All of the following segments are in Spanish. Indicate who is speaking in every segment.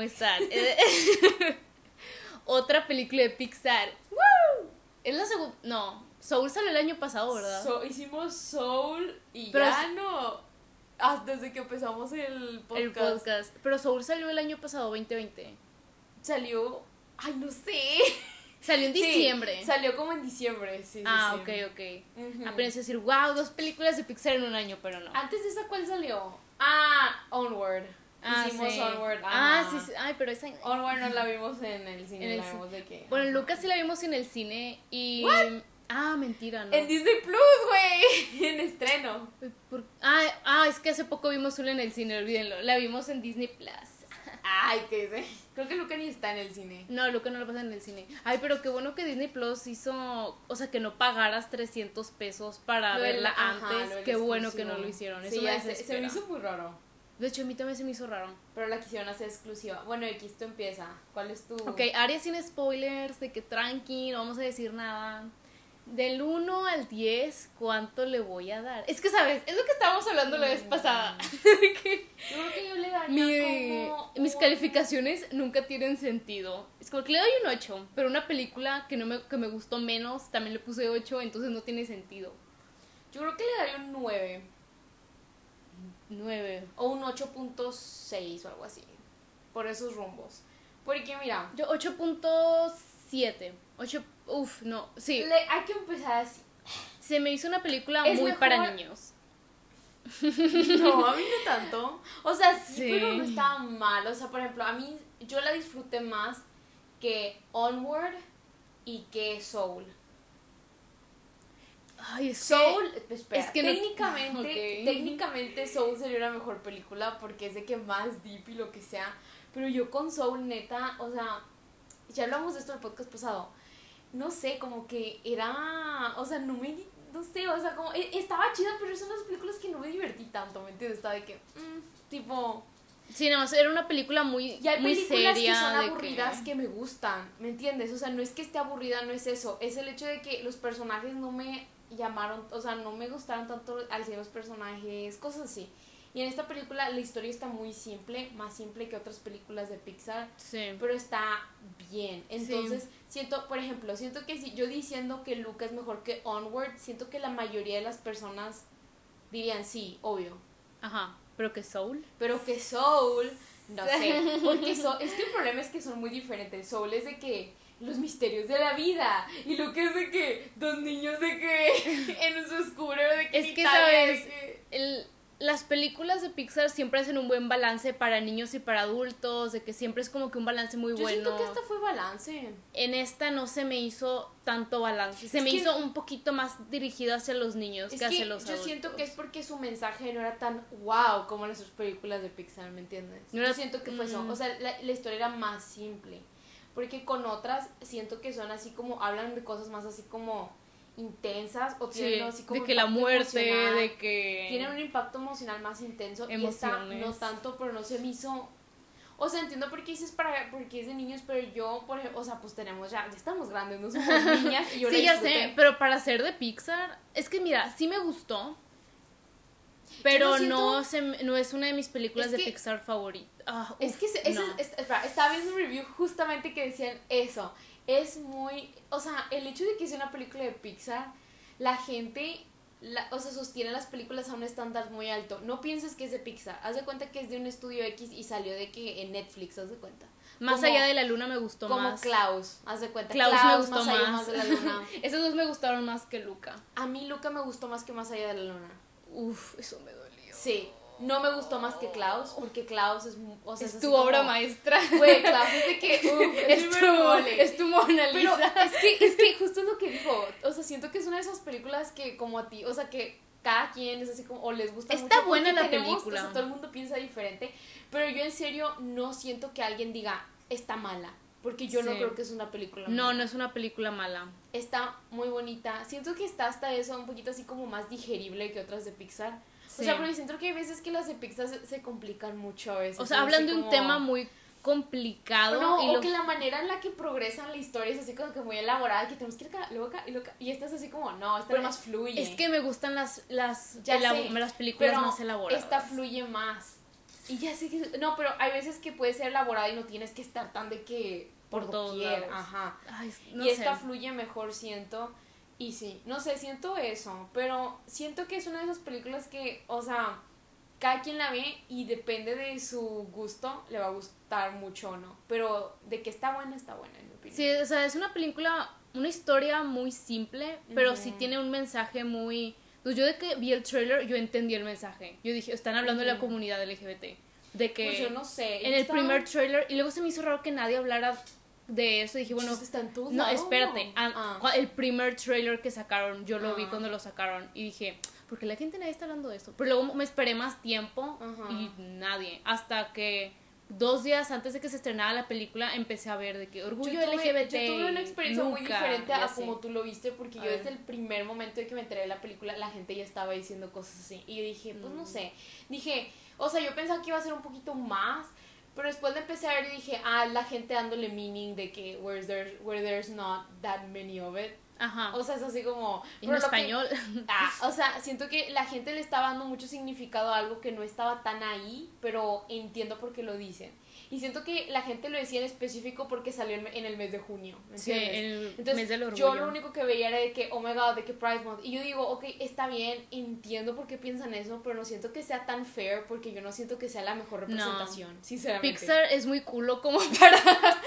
Speaker 1: ¿cómo están? Eh, Otra película de Pixar. Es la segunda. No, Soul salió el año pasado, ¿verdad?
Speaker 2: So- hicimos Soul y
Speaker 1: Pero
Speaker 2: ya no. Ah, desde que empezamos el podcast,
Speaker 1: El podcast. Pero Soul salió el año pasado, 2020.
Speaker 2: salió. Ay, no sé.
Speaker 1: Salió en
Speaker 2: Sí,
Speaker 1: diciembre.
Speaker 2: salió como en diciembre, sí.
Speaker 1: ah, ok, ok.
Speaker 2: Ujú.
Speaker 1: Apenas decir, wow, dos películas de Pixar en un año, pero no.
Speaker 2: Antes de esa, ¿cuál salió? Ah, Onward.
Speaker 1: Ah,
Speaker 2: Hicimos
Speaker 1: sí.
Speaker 2: Onward.
Speaker 1: Ah,
Speaker 2: ajá.
Speaker 1: sí, sí. Ay, pero esa.
Speaker 2: Onward no la vimos en el cine,
Speaker 1: En el
Speaker 2: la vimos de que.
Speaker 1: Bueno,
Speaker 2: ajá.
Speaker 1: Lucas sí la vimos en el cine y. Ah, mentira, no.
Speaker 2: En Disney Plus, güey. En estreno.
Speaker 1: Por- Ah, ah, es que hace poco vimos una en el cine, olvídenlo. La vimos en Disney Plus.
Speaker 2: Ay, qué sé. Creo que Luca ni está en el cine.
Speaker 1: No, Luca no lo pasa en el cine. Ay, pero qué bueno que Disney Plus hizo, o sea, que no pagaras 300 pesos para
Speaker 2: Lo
Speaker 1: verla
Speaker 2: ajá,
Speaker 1: antes.
Speaker 2: del
Speaker 1: qué bueno que no lo hicieron. Eso
Speaker 2: Sí,
Speaker 1: me
Speaker 2: ya se, se me hizo muy raro.
Speaker 1: De hecho, a mí también se me hizo raro.
Speaker 2: Pero la quisieron hacer exclusiva. Bueno, X, tú empieza. ¿Cuál es tu...?
Speaker 1: Ok, área sin spoilers, de que tranqui, no vamos a decir nada. Del 1 al 10, ¿cuánto le voy a dar? Es que, ¿sabes? Es lo que estábamos hablando la vez pasada. De que
Speaker 2: Yo creo que yo le daría
Speaker 1: mi-
Speaker 2: como
Speaker 1: mis calificaciones nunca tienen sentido. Es como que le doy un 8, pero una película que, no me, que me gustó menos, también le puse 8, entonces no tiene sentido.
Speaker 2: Yo creo que le daría un 9.
Speaker 1: 9.
Speaker 2: O un 8.6 o algo así. Por esos rumbos. Porque mira,
Speaker 1: Yo 8.7. 8, uff, no, sí.
Speaker 2: le- hay que empezar así.
Speaker 1: Se me hizo una película
Speaker 2: Es
Speaker 1: muy
Speaker 2: mejor-
Speaker 1: para niños.
Speaker 2: No, a mí no tanto. O sea, sí,
Speaker 1: Sí.
Speaker 2: pero no estaba mal. O sea, por ejemplo, a mí yo la disfruté más que Onward y que Soul.
Speaker 1: Ay, es
Speaker 2: Soul, espera,
Speaker 1: es que no-
Speaker 2: técnicamente, técnicamente Soul sería una mejor película porque es de que más deep y lo que sea. Pero yo con Soul, neta, o sea, ya hablamos de esto en el podcast pasado. No sé, como que era, o sea, no me, no sé, o sea, como, e- estaba chida, pero son las películas que no me divertí tanto, ¿me entiendes? Estaba de que, mm, tipo,
Speaker 1: que- Sí, no, era una película muy,
Speaker 2: y hay
Speaker 1: muy
Speaker 2: películas
Speaker 1: seria.
Speaker 2: que son aburridas que... me gustan, ¿me entiendes? O sea, no es que esté aburrida, no es eso. Es el hecho de que los personajes no me llamaron, o sea, no me gustaron tanto al ser los personajes, cosas así. Y en esta película la historia está muy simple, más simple que otras películas de Pixar,
Speaker 1: Sí.
Speaker 2: pero está bien. Entonces, siento, por ejemplo, siento que si yo diciendo que Luca es mejor que Onward, siento que la mayoría de las personas dirían sí, obvio.
Speaker 1: Ajá. Pero que Soul.
Speaker 2: Pero que Soul, no sé, porque Soul, es que el problema es que son muy diferentes. Soul es de que los misterios de la vida y lo que es de que dos niños de que en su oscuro de que
Speaker 1: Es que, ¿sabes?
Speaker 2: que-
Speaker 1: El, las películas de Pixar siempre hacen un buen balance para niños y para adultos, de que siempre es como que un balance muy
Speaker 2: Yo
Speaker 1: bueno.
Speaker 2: siento que esta fue balance.
Speaker 1: En esta no se me hizo tanto balance, se
Speaker 2: Es
Speaker 1: me hizo un poquito más dirigido hacia los niños
Speaker 2: Es
Speaker 1: que hacia los
Speaker 2: yo
Speaker 1: adultos.
Speaker 2: siento que es porque su mensaje no era tan wow como en sus películas de Pixar, ¿me entiendes?
Speaker 1: No era-
Speaker 2: yo siento que fue eso.
Speaker 1: mm.
Speaker 2: O sea, la, la historia era más simple. Porque con otras siento que son así como, hablan de cosas más así como intensas o
Speaker 1: Sí,
Speaker 2: tienen así como
Speaker 1: de que la muerte, de que...
Speaker 2: tienen un impacto emocional más intenso y esta no tanto, pero no se me hizo o sea, entiendo por qué dices para porque es de niños, pero yo, por ejemplo, o sea, pues tenemos ya, ya estamos grandes, no somos niñas y yo
Speaker 1: sí, ya sé, pero para ser de Pixar, es que mira, sí me gustó, pero
Speaker 2: siento-
Speaker 1: no, se, no es una de mis películas
Speaker 2: Es
Speaker 1: de
Speaker 2: que-
Speaker 1: Pixar favoritas. Ah,
Speaker 2: Es que se-
Speaker 1: no.
Speaker 2: es- espera, estaba viendo un review justamente que decían eso. Es muy, o sea, el hecho de que sea una película de Pixar, la gente, la- o sea, sostiene las películas a un estándar muy alto. No pienses que es de Pixar. Haz de cuenta que es de un estudio X y salió de que en Netflix, haz de cuenta.
Speaker 1: Más
Speaker 2: como-
Speaker 1: allá de la luna me gustó
Speaker 2: Como
Speaker 1: más.
Speaker 2: Klaus, haz de cuenta.
Speaker 1: Klaus me gustó
Speaker 2: más. allá
Speaker 1: más.
Speaker 2: de la luna.
Speaker 1: Esos dos me gustaron más que Luca.
Speaker 2: A mí Luca me gustó más que más allá de la luna.
Speaker 1: Uf, eso me dolió.
Speaker 2: Sí. No me gustó más que Klaus, porque Klaus es, o sea,
Speaker 1: es tu
Speaker 2: como-
Speaker 1: obra maestra.
Speaker 2: Güey, Klaus es de que, uf, es,
Speaker 1: tu,
Speaker 2: mole.
Speaker 1: es tu Mona
Speaker 2: Pero
Speaker 1: Lisa.
Speaker 2: es que, es que justo es lo que dijo. O sea, siento que es una de esas películas que como a ti, o sea, que cada quien es así como, o les gusta
Speaker 1: Está
Speaker 2: mucho,
Speaker 1: buena la
Speaker 2: tenemos,
Speaker 1: película.
Speaker 2: O sea, todo el mundo piensa diferente. Pero yo en serio no siento que alguien diga, está mala. Porque yo no creo que es una película
Speaker 1: No,
Speaker 2: mala.
Speaker 1: no es una película mala.
Speaker 2: Está muy bonita. Siento que está hasta eso un poquito así como más digerible que otras de Pixar.
Speaker 1: Sí.
Speaker 2: O sea, porque siento que hay veces que las de Pixar se, se complican mucho a veces.
Speaker 1: O sea,
Speaker 2: ¿no?
Speaker 1: hablan de un
Speaker 2: como-
Speaker 1: tema muy complicado
Speaker 2: no,
Speaker 1: y
Speaker 2: o
Speaker 1: lo
Speaker 2: que la manera en la que progresan la historia es así como que muy elaborada, que tenemos que ir acá, luego acá y luego acá. Y esta es así como, no, esta
Speaker 1: Pero
Speaker 2: más fluye.
Speaker 1: es que me gustan las las
Speaker 2: Ya sé,
Speaker 1: las películas
Speaker 2: pero
Speaker 1: más elaboradas.
Speaker 2: esta fluye más. Y ya sé que. No, pero hay veces que puede ser elaborada y no tienes que estar tan de que.
Speaker 1: Por
Speaker 2: Por,
Speaker 1: todos
Speaker 2: doquier.
Speaker 1: lados.
Speaker 2: Ajá.
Speaker 1: Ay, no
Speaker 2: y
Speaker 1: sé.
Speaker 2: esta fluye mejor, siento. Y sí, no sé, siento eso. Pero siento que es una de esas películas que, o sea, cada quien la ve y depende de su gusto, le va a gustar mucho o no. Pero de que está buena, está buena, en mi opinión.
Speaker 1: Sí, o sea, es una película, una historia muy simple, pero sí tiene un mensaje muy... Pues yo de que vi el trailer, yo entendí el mensaje. Yo dije, están hablando de la comunidad LGBT. De que
Speaker 2: Pues yo no sé.
Speaker 1: en el primer trailer, y luego se me hizo raro que nadie hablara de eso. Dije, bueno,
Speaker 2: está en todos
Speaker 1: no,
Speaker 2: lados.
Speaker 1: espérate. ah,
Speaker 2: Ah.
Speaker 1: El primer trailer que sacaron, yo lo vi
Speaker 2: Ah.
Speaker 1: cuando lo sacaron y dije, ¿por qué la gente nadie está hablando de esto? Pero luego me esperé más tiempo
Speaker 2: Ajá.
Speaker 1: y nadie. Hasta que dos días antes de que se estrenara la película empecé a ver de que orgullo
Speaker 2: yo tuve,
Speaker 1: LGBT.
Speaker 2: Yo tuve una experiencia muy
Speaker 1: nunca,
Speaker 2: diferente
Speaker 1: ya
Speaker 2: a como tú lo viste, porque
Speaker 1: A
Speaker 2: yo
Speaker 1: ver.
Speaker 2: desde el primer momento de que me enteré de la película, la gente ya estaba diciendo cosas así. Y yo dije, pues no
Speaker 1: Mm.
Speaker 2: sé. Dije, o sea, yo pensaba que iba a ser un poquito más, pero después le empecé a ver y dije, ah, la gente dándole meaning de que where there's, where there's not that many of it.
Speaker 1: Ajá.
Speaker 2: O sea, es así como...
Speaker 1: en
Speaker 2: lo que-
Speaker 1: español.
Speaker 2: Ah, o sea, siento que la gente le estaba dando mucho significado a algo que no estaba tan ahí, pero entiendo por qué lo dicen. Y siento que la gente lo decía en específico porque salió en el mes de junio. ¿me
Speaker 1: sí,
Speaker 2: entiendes?
Speaker 1: el
Speaker 2: Entonces,
Speaker 1: mes del orgullo.
Speaker 2: yo lo único que veía era de que, oh my god, de que Pride Month. Y yo digo, ok, está bien, entiendo por qué piensan eso, pero no siento que sea tan fair porque yo no siento que sea la mejor
Speaker 1: No.
Speaker 2: representación, sinceramente.
Speaker 1: Pixar es muy culo como para,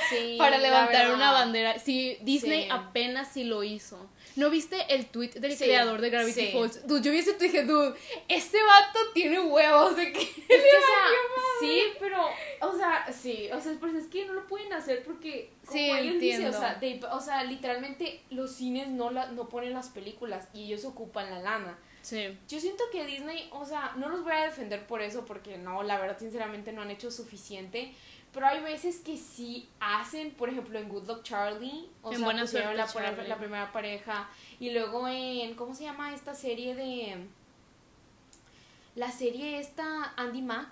Speaker 2: Sí,
Speaker 1: para levantar una bandera. Sí, Disney
Speaker 2: Sí.
Speaker 1: apenas sí lo hizo. ¿No viste el tweet del
Speaker 2: Sí,
Speaker 1: creador de Gravity
Speaker 2: sí.
Speaker 1: Falls? Dude, yo vi ese tweet y dije, dude, este vato tiene huevos de que...
Speaker 2: Es que, o sea, sí, pero, o sea, sí, o sea, pues es que no lo pueden hacer porque, como
Speaker 1: Sí,
Speaker 2: ellos dicen, o sea, they- o sea, literalmente los cines no, la, no ponen las películas y ellos ocupan la lana.
Speaker 1: Sí.
Speaker 2: Yo siento que Disney, o sea, no los voy a defender por eso porque no, la verdad, sinceramente no han hecho suficiente. Pero hay veces que sí hacen, por ejemplo, en Good Luck Charlie, o
Speaker 1: En
Speaker 2: sea,
Speaker 1: Buena
Speaker 2: pusieron la,
Speaker 1: Suerte,
Speaker 2: la-
Speaker 1: Charlie.
Speaker 2: la primera pareja. Y luego en, ¿cómo se llama esta serie de... La serie esta, Andy Mack.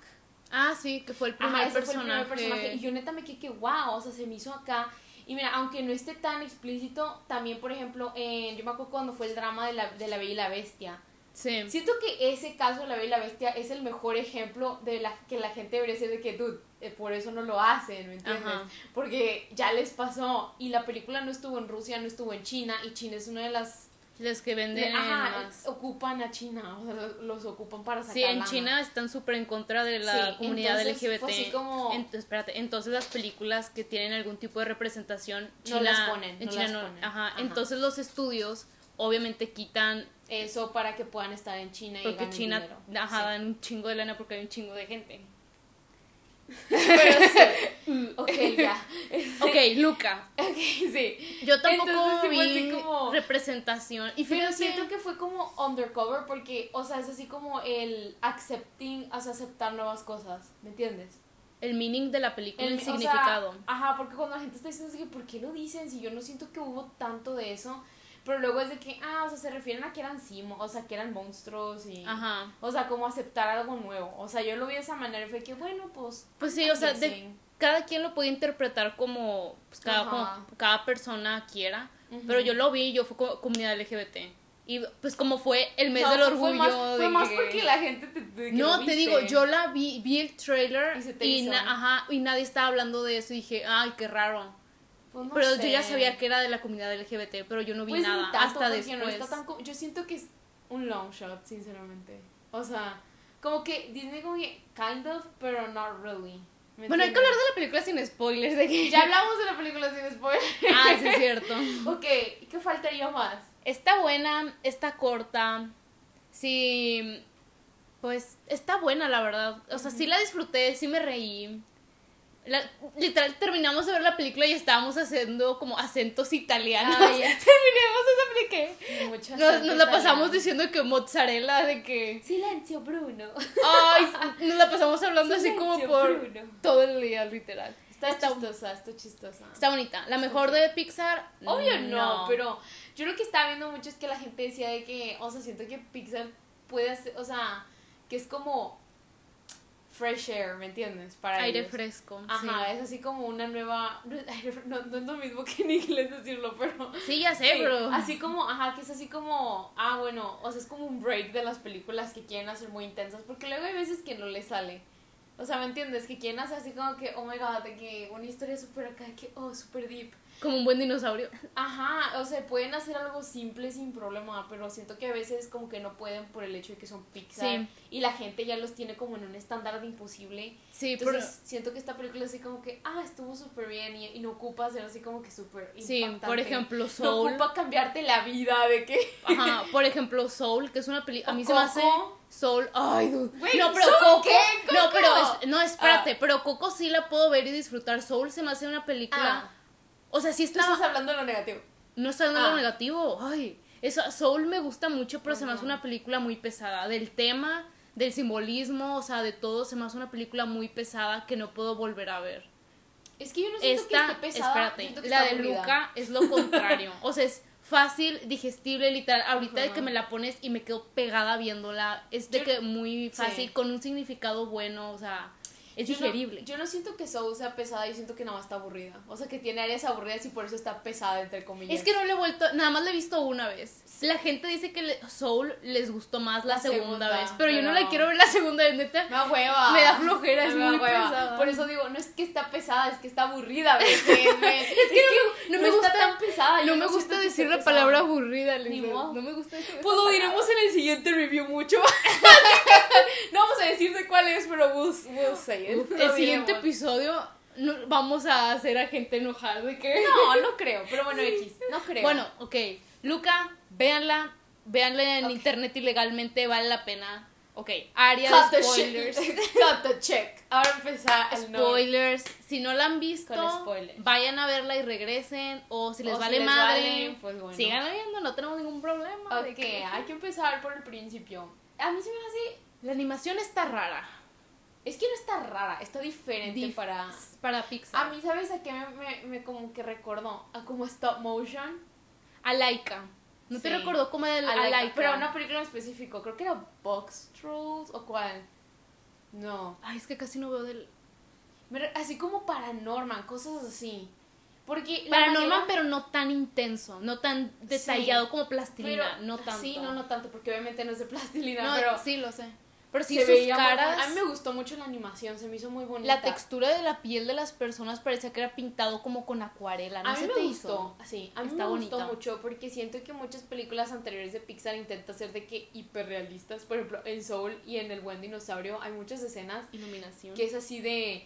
Speaker 1: Ah, sí, que fue el primer,
Speaker 2: Ajá, ese fue el
Speaker 1: personaje.
Speaker 2: primer personaje. Y yo neta me quedé que wow, o sea, se me hizo acá. Y mira, aunque no esté tan explícito, también, por ejemplo, en, yo me acuerdo cuando fue el drama de la, de la Bella y la Bestia.
Speaker 1: Sí.
Speaker 2: Siento que ese caso de la Bella y la Bestia es el mejor ejemplo de la que la gente debería ser de que, dude, por eso no lo hacen, ¿me entiendes?
Speaker 1: Ajá.
Speaker 2: Porque ya les pasó. Y la película no estuvo en Rusia, no estuvo en China. Y China es una de las...
Speaker 1: Los que venden
Speaker 2: Ajá,
Speaker 1: más.
Speaker 2: ocupan a China, o sea, los, ocupan para sacar
Speaker 1: Sí, en
Speaker 2: lana.
Speaker 1: China están súper en contra de la
Speaker 2: Sí,
Speaker 1: comunidad
Speaker 2: entonces
Speaker 1: LGBT.
Speaker 2: así como-
Speaker 1: Ent- espérate, entonces las películas que tienen algún tipo de representación
Speaker 2: No
Speaker 1: China,
Speaker 2: las ponen,
Speaker 1: en
Speaker 2: no
Speaker 1: China
Speaker 2: las
Speaker 1: no-
Speaker 2: ponen.
Speaker 1: Ajá,
Speaker 2: Ajá.
Speaker 1: entonces los estudios obviamente quitan
Speaker 2: Eso para que puedan estar en China y
Speaker 1: porque
Speaker 2: ganen
Speaker 1: China
Speaker 2: dinero.
Speaker 1: ajá,
Speaker 2: Sí.
Speaker 1: dan un chingo de lana porque hay un chingo de gente.
Speaker 2: Pero sí. ok, ya.
Speaker 1: Ok, Luca.
Speaker 2: Ok, sí.
Speaker 1: Yo tampoco
Speaker 2: Entonces,
Speaker 1: vi
Speaker 2: como-
Speaker 1: representación. Y
Speaker 2: Pero siento que fue como undercover porque, o sea, es así como el accepting, o sea, aceptar nuevas cosas, ¿me entiendes?
Speaker 1: el meaning de la película, el,
Speaker 2: o sea,
Speaker 1: significado.
Speaker 2: ajá, porque cuando la gente está diciendo ¿por qué lo dicen? Si yo no siento que hubo tanto de eso. Pero luego es de que, ah, o sea, se refieren a que eran simo, o sea, que eran monstruos y...
Speaker 1: Ajá.
Speaker 2: O sea, como aceptar algo nuevo. O sea, yo lo vi de esa manera y fue que, bueno, pues...
Speaker 1: Pues sí, o sea, de- cada quien lo puede interpretar como, pues, cada, como cada persona quiera.
Speaker 2: Ujú.
Speaker 1: Pero yo lo vi, yo fui co- comunidad LGBT. Y pues como fue el mes
Speaker 2: No,
Speaker 1: del
Speaker 2: fue-
Speaker 1: orgullo.
Speaker 2: Fue más, fue
Speaker 1: de
Speaker 2: más
Speaker 1: que-
Speaker 2: porque la gente te, que
Speaker 1: No, te
Speaker 2: viste.
Speaker 1: digo, yo la vi, vi el trailer
Speaker 2: Y se te
Speaker 1: y, na- ajá, y nadie estaba hablando de eso y dije, ay, qué raro.
Speaker 2: Pues no
Speaker 1: pero yo ya sabía que era de la comunidad LGBT, pero yo no vi
Speaker 2: Pues
Speaker 1: nada
Speaker 2: tanto,
Speaker 1: hasta después.
Speaker 2: no está tan yo siento que es un long shot, sinceramente. O sea, como que Disney como que kind of, pero not really. ¿me
Speaker 1: Bueno, hay que hablar de la película sin spoilers. De que...
Speaker 2: Ya hablamos de la película sin spoiler.
Speaker 1: Ah, sí, es cierto.
Speaker 2: ok, ¿qué faltaría más?
Speaker 1: Está buena, está corta. Sí, pues está buena, la verdad. O sea, sí la disfruté, sí me reí. La- literal, terminamos de ver la película y estábamos haciendo como acentos italianos.
Speaker 2: Ah.
Speaker 1: Terminamos esa película. Nos, la pasamos
Speaker 2: italiano.
Speaker 1: diciendo que mozzarella, de que.
Speaker 2: Silencio, Bruno.
Speaker 1: Ay, nos la pasamos hablando así como por
Speaker 2: Bruno.
Speaker 1: todo el día, literal.
Speaker 2: Está,
Speaker 1: Está-
Speaker 2: chistosa, está chistosa.
Speaker 1: Está bonita. La mejor de Pixar.
Speaker 2: Obvio no, pero yo lo que estaba viendo mucho es que la gente decía de que, o sea, siento que Pixar puede hacer, o sea, que es como fresh air, ¿me entiendes? Para
Speaker 1: Aire
Speaker 2: ellos.
Speaker 1: fresco.
Speaker 2: Ajá,
Speaker 1: sí.
Speaker 2: es así como una nueva, no, es no, lo mismo que en inglés decirlo, pero...
Speaker 1: Sí, ya sé,
Speaker 2: sí,
Speaker 1: bro.
Speaker 2: Así como, ajá, que es así como, ah, bueno, o sea, es como un break de las películas que quieren hacer muy intensas, porque luego hay veces que no les sale. O sea, ¿me entiendes? Que quieren hacer así como que, oh my god, de que una historia súper acá, que, oh, súper deep.
Speaker 1: Como un buen dinosaurio.
Speaker 2: Ajá, o sea, pueden hacer algo simple sin problema, pero siento que a veces como que no pueden por el hecho de que son Pixar.
Speaker 1: Sí.
Speaker 2: Y la gente ya los tiene como en un estándar de imposible.
Speaker 1: Sí, pero
Speaker 2: Entonces siento que esta película así como que, ah, estuvo súper bien y, y no ocupa ser así como que súper
Speaker 1: sí, por ejemplo,
Speaker 2: No
Speaker 1: Soul.
Speaker 2: ocupa cambiarte la vida de que...
Speaker 1: Ajá, por ejemplo, Soul, que es una película. A mí se me hace.
Speaker 2: Coco.
Speaker 1: Soul. Ay, dude.
Speaker 2: Güey,
Speaker 1: no, pero
Speaker 2: ¿Soul
Speaker 1: Coco.
Speaker 2: qué?
Speaker 1: No,
Speaker 2: Coco.
Speaker 1: pero. es- no, espérate.
Speaker 2: Ah.
Speaker 1: Pero Coco sí la puedo ver y disfrutar. Soul se me hace una película.
Speaker 2: Ah,
Speaker 1: O sea, sí
Speaker 2: tú
Speaker 1: está.
Speaker 2: estás hablando de lo negativo.
Speaker 1: No está en lo
Speaker 2: Ah.
Speaker 1: negativo. Ay. Eso, Soul me gusta mucho, pero se me hace una película muy pesada. Del tema, del simbolismo, o sea, de todo, se me hace una película muy pesada que no puedo volver a ver.
Speaker 2: Es que yo no siento
Speaker 1: Esta,
Speaker 2: que esté pesada.
Speaker 1: espérate,
Speaker 2: que
Speaker 1: la de
Speaker 2: aburrida.
Speaker 1: Luca es lo contrario. o sea, es fácil, digestible, literal. Ahorita de
Speaker 2: Ajá.
Speaker 1: que me la pones y me quedo pegada viéndola, es de
Speaker 2: Yo-
Speaker 1: que muy fácil,
Speaker 2: sí.
Speaker 1: con un significado bueno, o sea, es
Speaker 2: Yo no- yo no siento que Soul sea pesada, yo siento que nada más está aburrida. O sea, que tiene áreas aburridas y por eso está pesada, entre comillas.
Speaker 1: Es que no le he vuelto, nada más la he visto una vez. La gente dice que le- Soul les gustó más la,
Speaker 2: La
Speaker 1: segunda,
Speaker 2: segunda,
Speaker 1: vez, pero, yo no la quiero ver la segunda vez, neta.
Speaker 2: Me da hueva.
Speaker 1: Me da flojera, es
Speaker 2: Me
Speaker 1: muy
Speaker 2: hueva.
Speaker 1: pesada.
Speaker 2: Por eso digo, no es que está pesada, es que está aburrida me- es, que,
Speaker 1: no
Speaker 2: no,
Speaker 1: me gusta-
Speaker 2: tan pesada.
Speaker 1: no me gusta decir la
Speaker 2: pesada.
Speaker 1: palabra aburrida,
Speaker 2: Ni modo.
Speaker 1: No me gusta decir
Speaker 2: Pues lo diremos en el siguiente review mucho. no vamos a decir de cuál es, pero we'll, we'll say Lo
Speaker 1: el siguiente episodio no- vamos a hacer a gente enojar de que...
Speaker 2: No, no creo, pero bueno, X, no creo.
Speaker 1: Bueno, ok. Luca, véanla. Véanla en
Speaker 2: Ok.
Speaker 1: internet ilegalmente, vale la pena. Ok, área
Speaker 2: cut
Speaker 1: de
Speaker 2: the
Speaker 1: spoilers.
Speaker 2: shit. Cut the check. Ahora empezar el no.
Speaker 1: Spoilers. Si no la han visto,
Speaker 2: spoilers.
Speaker 1: vayan a verla y regresen. O si les
Speaker 2: O si
Speaker 1: vale
Speaker 2: les
Speaker 1: madre,
Speaker 2: vale, pues bueno.
Speaker 1: sigan viendo, no tenemos ningún problema. de
Speaker 2: Ok,
Speaker 1: que-
Speaker 2: hay que empezar por el principio. A mí se me hace.
Speaker 1: La animación está rara.
Speaker 2: Es que no está rara, está diferente
Speaker 1: Dif-
Speaker 2: para.
Speaker 1: Para Pixar.
Speaker 2: A mí, ¿sabes a qué me, me, me como que recordó? A como stop motion.
Speaker 1: A Laika. ¿No te recordó como el
Speaker 2: A
Speaker 1: a
Speaker 2: Laika,
Speaker 1: Laika?
Speaker 2: Pero una película en específico, creo que era Box Trolls o cuál. No.
Speaker 1: Ay, es que casi no veo del...
Speaker 2: Así como Paranorman, cosas así. Porque. manera-
Speaker 1: pero no tan intenso, no tan detallado como plastilina,
Speaker 2: pero-
Speaker 1: no tanto.
Speaker 2: Sí, no, no tanto, porque obviamente no es de plastilina,
Speaker 1: No,
Speaker 2: pero.
Speaker 1: sí lo sé. Pero sí
Speaker 2: se
Speaker 1: sus
Speaker 2: veía
Speaker 1: caras.
Speaker 2: A mí me gustó mucho la animación, se me hizo muy bonita.
Speaker 1: la textura de la piel de las personas parecía que era pintado como con acuarela, ¿no
Speaker 2: a mí
Speaker 1: se
Speaker 2: me
Speaker 1: te
Speaker 2: gustó,
Speaker 1: hizo?
Speaker 2: sí, a mí
Speaker 1: Está
Speaker 2: me gustó mucho porque siento que muchas películas anteriores de Pixar intentan ser de que hiperrealistas, por ejemplo, en Soul y en El Buen Dinosaurio hay muchas escenas
Speaker 1: Iluminación.
Speaker 2: que es así de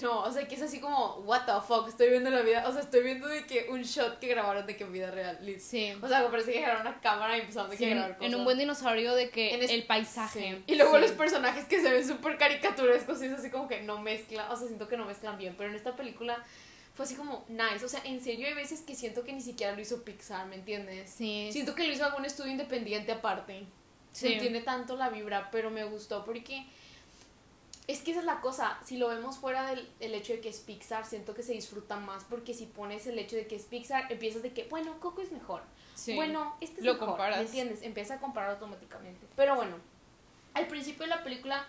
Speaker 2: no, o sea, que es así como what the fuck, estoy viendo la vida, o sea, estoy viendo de que un shot que grabaron de que en vida real.
Speaker 1: Sí.
Speaker 2: O sea, parece que agarraron una cámara y empezaron de
Speaker 1: Sí,
Speaker 2: que grabar cosas.
Speaker 1: en un buen dinosaurio de que
Speaker 2: En es-
Speaker 1: el paisaje.
Speaker 2: Sí. Y luego
Speaker 1: Sí.
Speaker 2: los personajes que se ven súper caricaturescos y es así como que no mezclan, o sea, siento que no mezclan bien, pero en esta película fue así como nice, o sea, en serio hay veces que siento que ni siquiera lo hizo Pixar, ¿me entiendes?
Speaker 1: Sí.
Speaker 2: Siento que lo hizo algún estudio independiente aparte.
Speaker 1: Sí.
Speaker 2: No tiene tanto la vibra, pero me gustó porque es que esa es la cosa, si lo vemos fuera del el hecho de que es Pixar, siento que se disfruta más porque si pones el hecho de que es Pixar, empiezas de que, bueno, Coco es mejor.
Speaker 1: Sí.
Speaker 2: Bueno, este es
Speaker 1: Lo
Speaker 2: mejor,
Speaker 1: comparas.
Speaker 2: ¿me entiendes? Empieza a comparar automáticamente. Pero bueno, al principio de la película,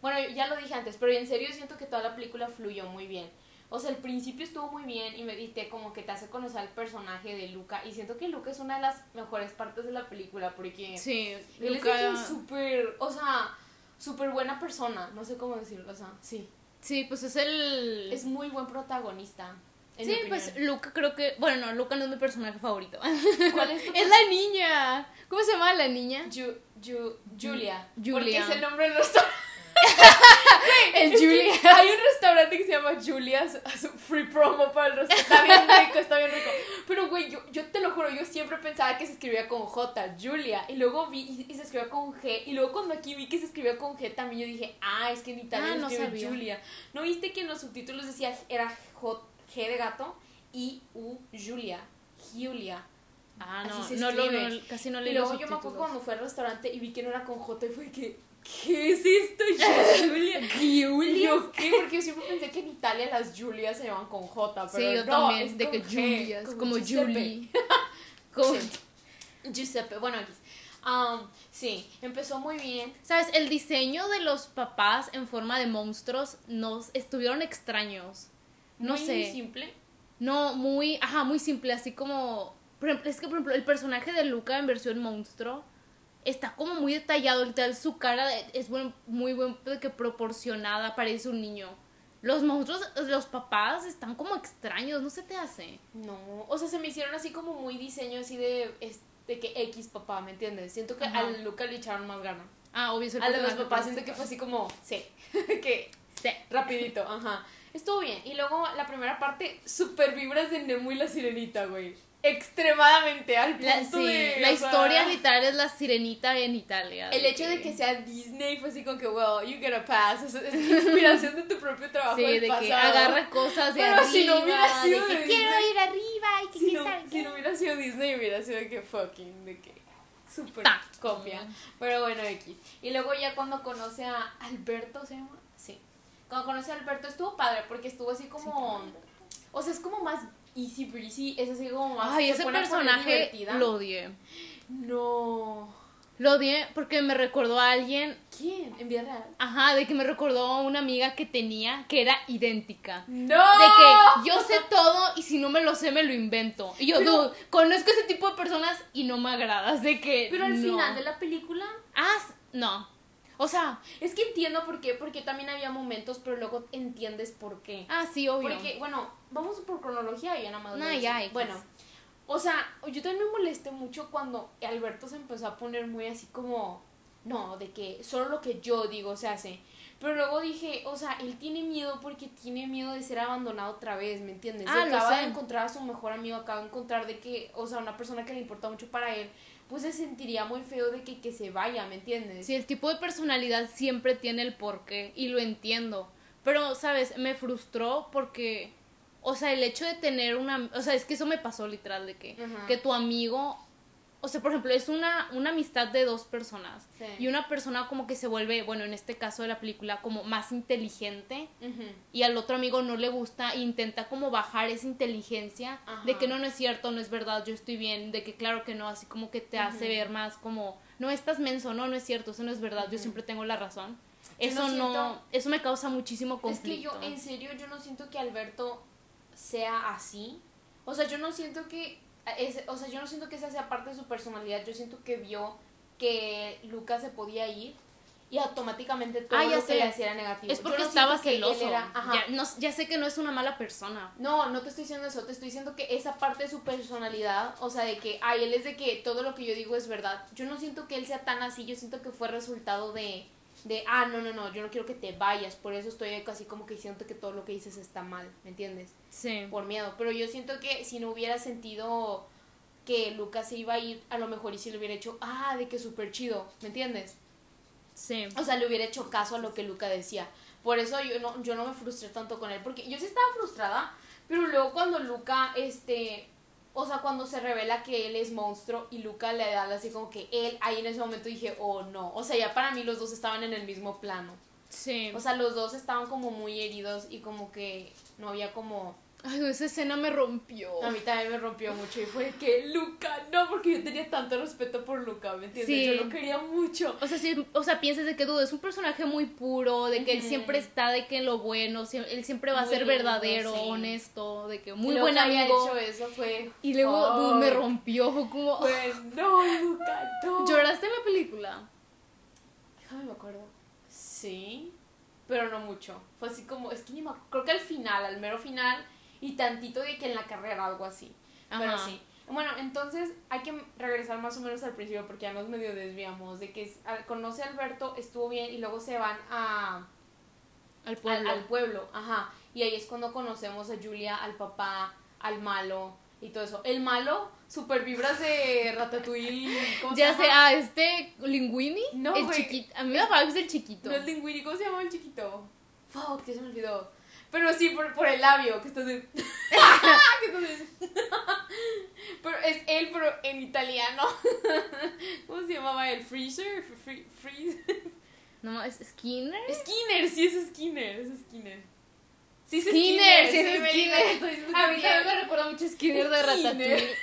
Speaker 2: bueno, ya lo dije antes, pero en serio siento que toda la película fluyó muy bien. O sea, el principio estuvo muy bien y me diste como que te hace conocer al personaje de Luca. Y siento que Luca es una de las mejores partes de la película porque
Speaker 1: Sí,
Speaker 2: él es
Speaker 1: Luca-
Speaker 2: que súper, o sea, súper buena persona. No sé cómo decirlo, o sea, sí.
Speaker 1: Sí, pues es el...
Speaker 2: Es muy buen protagonista.
Speaker 1: sí, pues. Luca creo que... Bueno, no, Luca no es mi personaje favorito.
Speaker 2: ¿Cuál es tu
Speaker 1: es la niña. ¿Cómo se llama la niña?
Speaker 2: Ju- Ju- Julia.
Speaker 1: Julia.
Speaker 2: Porque es el nombre del restaurante.
Speaker 1: El Julia.
Speaker 2: Hay un restaurante que se llama Julia's, free promo para el restaurante. Está bien rico, está bien rico. Pero, güey, yo, yo te lo juro, yo siempre pensaba que se escribía con J, Julia. Y luego vi y, y se escribía con G. Y luego cuando aquí vi que se escribía con G, también yo dije, ah, es que en Italia
Speaker 1: Ah, no
Speaker 2: escribe. Julia. ¿No viste que en los subtítulos decía era J, G de gato y U, Julia? Julia.
Speaker 1: Ah,
Speaker 2: Así
Speaker 1: no,
Speaker 2: se
Speaker 1: no, lo- no, casi no
Speaker 2: Y
Speaker 1: leí
Speaker 2: luego
Speaker 1: los
Speaker 2: yo me acuerdo cuando fui al restaurante y vi que no era con J y fue que, ¿qué es esto? Julia. Y yo, ¿qué? Porque yo siempre pensé que en Italia las Julias se llaman con J, pero
Speaker 1: Sí, yo
Speaker 2: no,
Speaker 1: también,
Speaker 2: es
Speaker 1: de que Julias,
Speaker 2: como.
Speaker 1: Julie. Como-.
Speaker 2: Giuseppe, bueno, X. Um, sí, empezó muy bien.
Speaker 1: ¿Sabes? El diseño de los papás en forma de monstruos nos estuvieron extraños. No
Speaker 2: muy
Speaker 1: sé.
Speaker 2: simple.
Speaker 1: No, muy, ajá, muy simple, así como, por ejemplo, es que por ejemplo el personaje de Luca en versión monstruo está como muy detallado, literal, su cara es buen, muy buen, que proporcionada, parece un niño. Los monstruos, los papás están como extraños, ¿no se te hace?
Speaker 2: No, o sea, se me hicieron así como muy diseño así de, de que X papá, ¿me entiendes? Siento que
Speaker 1: Ajá.
Speaker 2: al Luca le echaron más ganas.
Speaker 1: Ah, obvio,
Speaker 2: de los papás siento que fue así como, sí, que
Speaker 1: Sí.
Speaker 2: rapidito, ajá. Estuvo bien. Y luego la primera parte, super vibras de Nemo y la sirenita, güey. Extremadamente al punto
Speaker 1: La, sí,
Speaker 2: de...
Speaker 1: la
Speaker 2: o sea,
Speaker 1: historia literal es la sirenita en Italia.
Speaker 2: El hecho de que sea Disney fue así como que, well, you get a pass. Es, es inspiración de tu propio trabajo
Speaker 1: Sí,
Speaker 2: del
Speaker 1: de que
Speaker 2: pasado.
Speaker 1: agarra cosas de
Speaker 2: Pero
Speaker 1: arriba,
Speaker 2: si no hubiera sido
Speaker 1: de que
Speaker 2: de
Speaker 1: quiero
Speaker 2: Disney.
Speaker 1: ir arriba y que
Speaker 2: Si no,
Speaker 1: sabe
Speaker 2: si no hubiera sido Disney, hubiera sido de que fucking, de que super
Speaker 1: Ta.
Speaker 2: copia. Pero bueno, X. Y luego ya cuando conoce a Alberto, ¿se llama? Sí. Cuando conoce a Alberto estuvo padre porque estuvo así como... O sea, es como más easy breezy, es así como más...
Speaker 1: Ay,
Speaker 2: se
Speaker 1: ese personaje lo odié.
Speaker 2: No.
Speaker 1: Lo odié porque me recordó a alguien,
Speaker 2: ¿Quién? ¿En vida real?
Speaker 1: ajá, de que me recordó a una amiga que tenía que era idéntica.
Speaker 2: ¡No!
Speaker 1: De que yo sé todo y si no me lo sé me lo invento. Y yo,
Speaker 2: Pero-
Speaker 1: dude, conozco ese tipo de personas y no me agradas. De que.
Speaker 2: Pero al
Speaker 1: no.
Speaker 2: final de la película...
Speaker 1: Ah, no. O sea,
Speaker 2: Es que entiendo por qué, porque también había momentos, pero luego entiendes por qué.
Speaker 1: ah, sí, obvio.
Speaker 2: Porque, bueno, vamos por cronología y ya nada más.
Speaker 1: No, ya. X.
Speaker 2: Bueno, o sea, yo también me molesté mucho cuando Alberto se empezó a poner muy así como, no, de que solo lo que yo digo se hace. Pero luego dije, o sea, él tiene miedo porque tiene miedo de ser abandonado otra vez, ¿me entiendes?
Speaker 1: Ah,
Speaker 2: acaba de encontrar a su mejor amigo, acaba de encontrar de que, o sea, una persona que le importa mucho para él, pues se sentiría muy feo de que, que se vaya, ¿me entiendes?
Speaker 1: Sí, el tipo de personalidad siempre tiene el porqué y lo entiendo. Pero, ¿sabes? Me frustró porque, o sea, el hecho de tener una... O sea, es que eso me pasó literal, de que, que tu amigo... O sea, por ejemplo, es una, una amistad de dos personas.
Speaker 2: Sí.
Speaker 1: Y una persona como que se vuelve, bueno, en este caso de la película, como más inteligente. Y al otro amigo no le gusta e intenta como bajar esa inteligencia
Speaker 2: Ajá.
Speaker 1: de que no, no es cierto, no es verdad, yo estoy bien, de que claro que no, así como que te hace ver más como, no estás menso, no, no es cierto, eso no es verdad, yo siempre tengo la razón.
Speaker 2: Yo
Speaker 1: Eso
Speaker 2: no
Speaker 1: no, eso me causa muchísimo
Speaker 2: Es
Speaker 1: conflicto.
Speaker 2: que yo, en serio, yo no siento que Alberto sea así. O sea, yo no siento que. Es, o sea, yo no siento que esa sea parte de su personalidad. Yo siento que vio que Lucas se podía ir y automáticamente todo
Speaker 1: Ah, ya
Speaker 2: lo que le hacía era negativo.
Speaker 1: es porque
Speaker 2: no
Speaker 1: estaba celoso.
Speaker 2: era- ajá.
Speaker 1: Ya, no- ya sé que no es una mala persona.
Speaker 2: No, no te estoy diciendo eso, te estoy diciendo que esa parte de su personalidad, o sea, de que, ay, él es de que todo lo que yo digo es verdad. Yo no siento que él sea tan así, yo siento que fue resultado de, de, ah, no, no, no, yo no quiero que te vayas, por eso estoy casi como que siento que todo lo que dices está mal, ¿me entiendes?
Speaker 1: Sí.
Speaker 2: Por miedo, pero yo siento que si no hubiera sentido que Lucas se iba a ir, a lo mejor y si le hubiera hecho, ah, de que súper chido, ¿me entiendes?
Speaker 1: Sí.
Speaker 2: O sea, le hubiera hecho caso a lo que Luca decía. Por eso yo no, yo no me frustré tanto con él. Porque yo sí estaba frustrada. Pero luego cuando Luca, este. O sea, cuando se revela que él es monstruo y Luca le da así como que él, ahí en ese momento dije, oh no. O sea, ya para mí los dos estaban en el mismo plano.
Speaker 1: Sí.
Speaker 2: O sea, los dos estaban como muy heridos y como que no había como.
Speaker 1: Ay, esa escena me rompió.
Speaker 2: A mí también me rompió mucho y fue que Luca, no, porque yo tenía tanto respeto por Luca, ¿me entiendes?
Speaker 1: Sí.
Speaker 2: Yo lo quería mucho.
Speaker 1: O sea, sí, o sea, piensas de que dudo, es un personaje muy puro, de que él siempre está de que en lo bueno, sie- él siempre va a ser
Speaker 2: lindo,
Speaker 1: verdadero,
Speaker 2: sí.
Speaker 1: honesto, de que muy
Speaker 2: lo
Speaker 1: buen
Speaker 2: que hecho eso fue.
Speaker 1: Y luego dude, me rompió, fue como
Speaker 2: Pues, no, Luca, no.
Speaker 1: ¿Lloraste en la película?
Speaker 2: Déjame me acuerdo. Sí, pero no mucho. Fue así como, es que ni me creo que al final, al mero final, y tantito de que en la carrera, algo así. Pero
Speaker 1: Ajá.
Speaker 2: sí. Bueno, entonces hay que regresar más o menos al principio porque ya nos medio desviamos. De que conoce a Alberto, estuvo bien y luego se van a,
Speaker 1: Al pueblo.
Speaker 2: al pueblo. Ajá. Y ahí es cuando conocemos a Julia, al papá, al malo y todo eso. El malo, super vibras de Ratatouille. ¿cómo se
Speaker 1: ya
Speaker 2: llama?
Speaker 1: sé, ah, este Linguini,
Speaker 2: No,
Speaker 1: el chiquito, a mí me parece el chiquito.
Speaker 2: No es Linguini, ¿cómo se llama el chiquito? Fuck, ya se me olvidó. Pero sí, por, por el labio, que está de... que está de- pero es él, pero en italiano. ¿Cómo se llamaba él? ¿Freezer? Free- Freeze-
Speaker 1: No, es Skinner.
Speaker 2: Skinner, sí es Skinner, es Skinner. Sí, es
Speaker 1: Skinner, sí es Skinner.
Speaker 2: estoy
Speaker 1: A mí también me recuerda mucho a Skinner de
Speaker 2: Skinner.
Speaker 1: Ratatouille.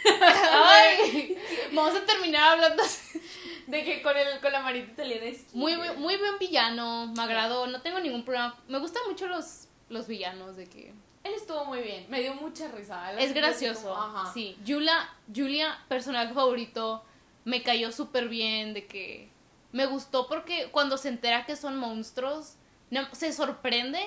Speaker 1: Ay, vamos a terminar hablando.
Speaker 2: De que con, el, con la manita italiana es
Speaker 1: Muy,
Speaker 2: Skinner.
Speaker 1: bu- muy buen villano, me agradó, no tengo ningún problema. Me gustan mucho los, los villanos, de que
Speaker 2: Él estuvo muy bien, me dio mucha risa.
Speaker 1: Es gracioso.
Speaker 2: como, ajá.
Speaker 1: Sí, Julia, Julia, personaje favorito. me cayó súper bien, de que me gustó porque cuando se entera que son monstruos, no- se sorprende,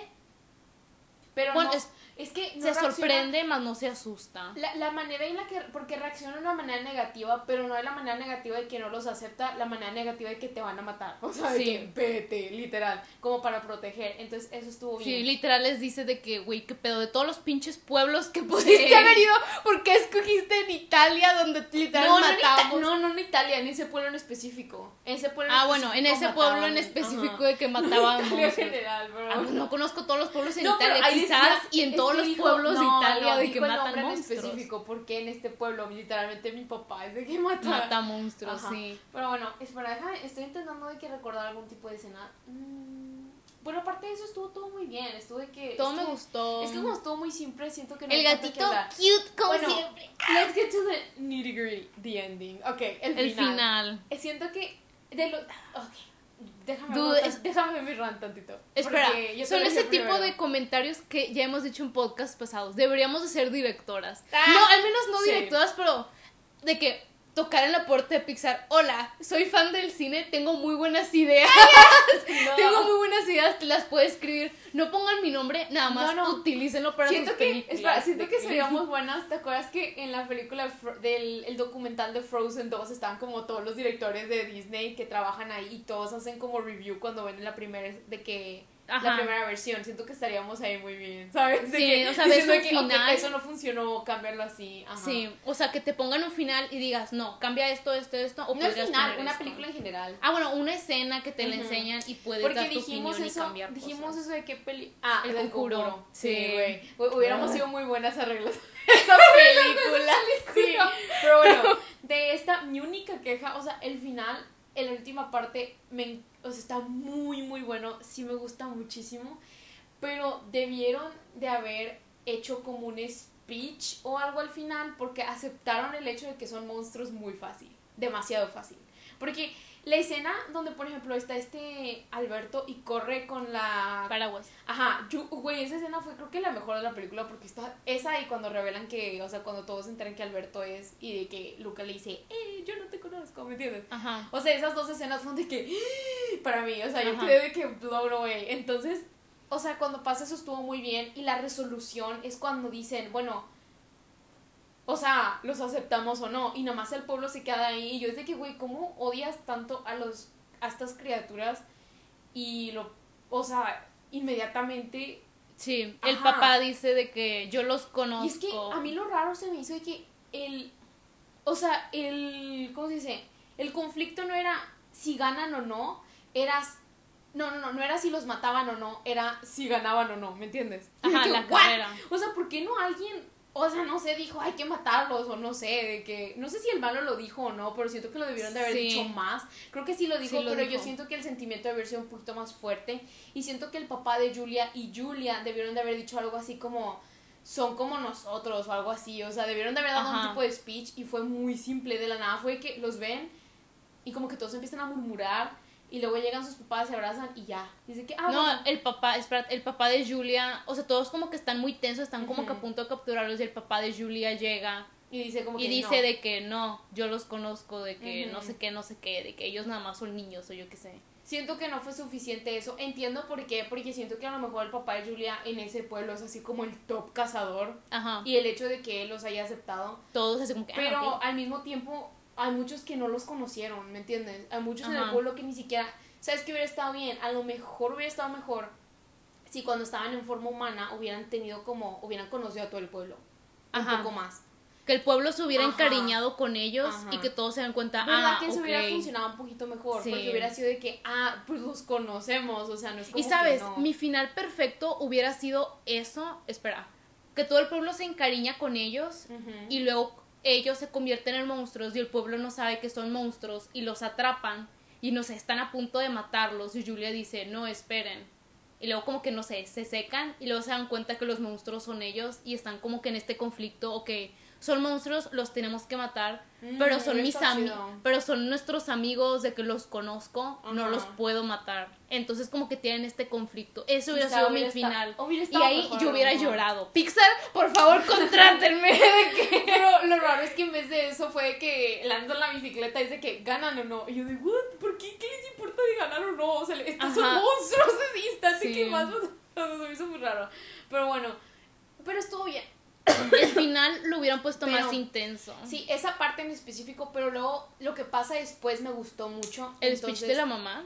Speaker 2: Pero
Speaker 1: Bueno,
Speaker 2: no,
Speaker 1: es-
Speaker 2: es, que no
Speaker 1: se
Speaker 2: reacciona-
Speaker 1: sorprende, mas no se asusta.
Speaker 2: La, la manera en la que, porque reacciona de una manera negativa, pero no de la manera negativa de que no los acepta, la manera negativa de que te van a matar. O sea, de
Speaker 1: Sí.
Speaker 2: que vete, literal, como para proteger. Entonces, eso estuvo
Speaker 1: Sí,
Speaker 2: bien.
Speaker 1: literal les dice de que, güey, qué pedo, de todos los pinches pueblos que pudiste haber ido, ¿por qué escogiste en Italia donde literal
Speaker 2: no, no, en
Speaker 1: matamos?
Speaker 2: no, no en Italia, en ese pueblo en específico. En ese pueblo en
Speaker 1: ah, bueno, en ese
Speaker 2: específico
Speaker 1: pueblo en
Speaker 2: mataban-
Speaker 1: específico
Speaker 2: ajá.
Speaker 1: de que mataban
Speaker 2: En
Speaker 1: monstruos.
Speaker 2: general, bro.
Speaker 1: Ah, no conozco todos los pueblos en
Speaker 2: No,
Speaker 1: Italia, quizás,
Speaker 2: decía-
Speaker 1: y en
Speaker 2: es
Speaker 1: todos los
Speaker 2: dijo-
Speaker 1: pueblos de Italia
Speaker 2: no,
Speaker 1: de que matan
Speaker 2: nombre en
Speaker 1: monstruos.
Speaker 2: específico, porque en este pueblo, literalmente mi papá es de que mata.
Speaker 1: Mata monstruos,
Speaker 2: Ajá.
Speaker 1: sí.
Speaker 2: Pero bueno, espera, déjame, estoy intentando de que recordar algún tipo de escena. Mm, bueno, aparte de eso estuvo todo muy bien, estuvo de que...
Speaker 1: Todo me gustó.
Speaker 2: Es que como estuvo muy simple, siento que no
Speaker 1: El gatito cute como
Speaker 2: Bueno,
Speaker 1: siempre.
Speaker 2: Let's get to the nitty gritty, the ending. Ok, el,
Speaker 1: El
Speaker 2: final.
Speaker 1: final.
Speaker 2: Eh, Siento que de lo... Ok, déjame,
Speaker 1: Dude, es-
Speaker 2: déjame mi rant tantito.
Speaker 1: Espera, son ese tipo
Speaker 2: primero.
Speaker 1: de comentarios que ya hemos dicho en podcast pasados. Deberíamos de ser directoras.
Speaker 2: Ah,
Speaker 1: no, al menos no
Speaker 2: sí.
Speaker 1: directoras, pero de que tocar en la puerta de Pixar. Hola, soy fan del cine, tengo muy buenas ideas.
Speaker 2: No.
Speaker 1: Tengo muy buenas ideas, te las puedo escribir. No pongan mi nombre, nada más
Speaker 2: No, no.
Speaker 1: utilícenlo para
Speaker 2: siento
Speaker 1: sus
Speaker 2: que,
Speaker 1: películas.
Speaker 2: espera, siento que seríamos buenas. ¿Te acuerdas que en la película del el documental de Frozen 2 están como todos los directores de Disney que trabajan ahí y todos hacen como review cuando ven la primera de que la
Speaker 1: Ajá.
Speaker 2: primera versión? Siento que estaríamos ahí muy bien, ¿sabes? De
Speaker 1: Sí,
Speaker 2: que-
Speaker 1: o sea, ves un
Speaker 2: que,
Speaker 1: final.
Speaker 2: eso no funcionó, cámbialo así. Ajá.
Speaker 1: Sí, o sea, que te pongan un final y digas, no, cambia esto, esto, esto. O
Speaker 2: No es final, una
Speaker 1: esto.
Speaker 2: película en general.
Speaker 1: Ah, bueno, una escena que te la enseñan y puedes
Speaker 2: Porque
Speaker 1: dar tu
Speaker 2: dijimos
Speaker 1: opinión
Speaker 2: eso,
Speaker 1: y cambiar
Speaker 2: dijimos
Speaker 1: cosas.
Speaker 2: eso de qué peli... Ah,
Speaker 1: El
Speaker 2: del
Speaker 1: Conjuro.
Speaker 2: conjuro.
Speaker 1: Sí.
Speaker 2: Sí, güey. Hu- Hubiéramos
Speaker 1: Ah.
Speaker 2: sido muy buenas arreglas esa película. sí. Pero bueno, de esta, mi única queja, o sea, el final, en la última parte, me, en- o sea, está muy, muy bueno. Sí me gusta muchísimo. Pero debieron de haber hecho como un speech o algo al final porque aceptaron el hecho de que son monstruos muy fácil. Demasiado fácil. Porque la escena donde, por ejemplo, está este Alberto y corre con la...
Speaker 1: Paraguas.
Speaker 2: Ajá, yo, güey, esa escena fue creo que la mejor de la película porque está esa y cuando revelan que, o sea, cuando todos enteran que Alberto es y de que Luca le dice, eh, yo no te conozco, ¿me entiendes?
Speaker 1: Ajá.
Speaker 2: O sea, esas dos escenas fueron de que, para mí, o sea, yo
Speaker 1: Ajá.
Speaker 2: quedé de que blown away. Entonces, o sea, cuando pasa eso estuvo muy bien y la resolución es cuando dicen, bueno, o sea, los aceptamos o no y nomás el pueblo se queda ahí y yo es de que, güey, ¿cómo odias tanto a los a estas criaturas y lo, o sea, inmediatamente
Speaker 1: Sí, el papá dice de que yo los conozco.
Speaker 2: y es que a mí lo raro se me hizo de que el. O sea, el. ¿Cómo se dice? El conflicto no era si ganan o no, era. No, no, no, no era si los mataban o no, era si ganaban o no, ¿me entiendes?
Speaker 1: Ajá, la carrera.
Speaker 2: O sea, ¿por qué no alguien, o sea, no sé, dijo hay que matarlos o no sé, de que, no sé si el malo lo dijo o no, pero siento que lo debieron de haber
Speaker 1: Sí.
Speaker 2: dicho más. Creo que sí lo dijo,
Speaker 1: Sí lo
Speaker 2: pero yo siento que el sentimiento de haber sido un poquito más fuerte y siento que el papá de Julia y Julia debieron de haber dicho algo así como son como nosotros o algo así, o sea, debieron de haber dado un tipo de speech y fue muy simple, de la nada fue que los ven y como que todos empiezan a murmurar y luego llegan sus papás, se abrazan y ya. Dice que, ah,
Speaker 1: no,
Speaker 2: bueno.
Speaker 1: el papá, espera, el papá de Julia, o sea, todos como que están muy tensos, están como que a punto de capturarlos y el papá de Julia llega
Speaker 2: y dice como
Speaker 1: y
Speaker 2: que
Speaker 1: dice
Speaker 2: no.
Speaker 1: de que no, yo los conozco, de que no sé qué, no sé qué, de que ellos nada más son niños o yo qué sé.
Speaker 2: Siento que no fue suficiente eso. Entiendo por qué, porque siento que a lo mejor el papá de Julia en ese pueblo es así como el top cazador
Speaker 1: Ajá.
Speaker 2: y el hecho de que él los haya aceptado.
Speaker 1: todos así como que... ah,
Speaker 2: Pero al mismo tiempo hay muchos que no los conocieron, ¿me entiendes? Hay muchos en el pueblo que ni siquiera... ¿Sabes qué hubiera estado bien? A lo mejor hubiera estado mejor si cuando estaban en forma humana hubieran tenido como... hubieran conocido a todo el pueblo. Un
Speaker 1: Ajá.
Speaker 2: poco más.
Speaker 1: Que el pueblo se hubiera
Speaker 2: Ajá.
Speaker 1: encariñado con ellos
Speaker 2: Ajá.
Speaker 1: y que todos se den cuenta,
Speaker 2: ¿Verdad
Speaker 1: ah,
Speaker 2: que eso hubiera funcionado un poquito mejor?
Speaker 1: Sí.
Speaker 2: Porque hubiera sido de que, ah, pues los conocemos, o sea, no es como
Speaker 1: Y sabes,
Speaker 2: que no.
Speaker 1: mi final perfecto hubiera sido eso, espera, que todo el pueblo se encariña con ellos y luego ellos se convierten en monstruos y el pueblo no sabe que son monstruos y los atrapan y no sé, están a punto de matarlos y Julia dice, no, esperen. Y luego como que no sé, se secan y luego se dan cuenta que los monstruos son ellos y están como que en este conflicto, ok, son monstruos, los tenemos que matar,
Speaker 2: Mm,
Speaker 1: pero son mis amigos, pero son nuestros amigos de que los conozco, no los puedo matar. Entonces como que tienen este conflicto. Eso hubiera
Speaker 2: Quizá
Speaker 1: sido mi final. Y ahí
Speaker 2: mejor,
Speaker 1: yo hubiera llorado. Pixar, por favor, contrátenme. de que-
Speaker 2: Pero lo raro es que en vez de eso fue que lanzan la bicicleta y dice que ganan o no. Y yo de, ¿what? ¿Por qué? ¿Qué les importa de ganar o no? O sea, estos son monstruos ese instante
Speaker 1: Sí.
Speaker 2: que más o sea, se me hizo muy raro. Pero bueno, pero estuvo bien.
Speaker 1: El final lo hubieran puesto
Speaker 2: Pero-
Speaker 1: más intenso.
Speaker 2: Sí, esa parte en específico, pero luego lo que pasa después me gustó mucho.
Speaker 1: El
Speaker 2: entonces-
Speaker 1: speech de la mamá.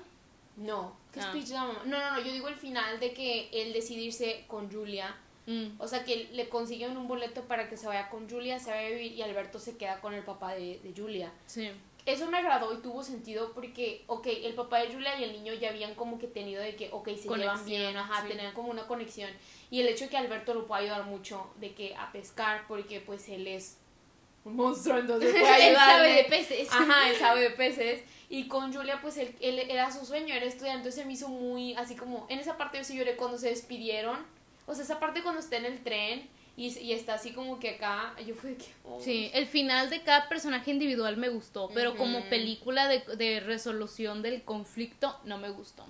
Speaker 2: No, ¿qué
Speaker 1: Ah.
Speaker 2: speech de la mamá? No, no, no, yo digo el final de que él decide irse con Julia.
Speaker 1: Mm.
Speaker 2: O sea, que le consiguen un boleto para que se vaya con Julia, se vaya a vivir y Alberto se queda con el papá de, de Julia.
Speaker 1: Sí.
Speaker 2: Eso me agradó y tuvo sentido porque, ok, el papá de Julia y el niño ya habían como que tenido de que, ok, se llevan
Speaker 1: Conexión,
Speaker 2: bien, ajá,
Speaker 1: sí.
Speaker 2: tenían como una conexión. Y el hecho de que Alberto lo pueda ayudar mucho de que a pescar porque pues él es un monstruo, entonces puede
Speaker 1: Él sabe de peces.
Speaker 2: Ajá, él sabe de peces. Y con Julia, pues él, él era su sueño, era estudiante, entonces se me hizo muy así como. En esa parte yo sí lloré cuando se despidieron. O sea, esa parte cuando está en el tren y, y está así como que acá. Yo fui que. oh.
Speaker 1: Sí, el final de cada personaje individual me gustó, pero como película de, de resolución del conflicto no me gustó.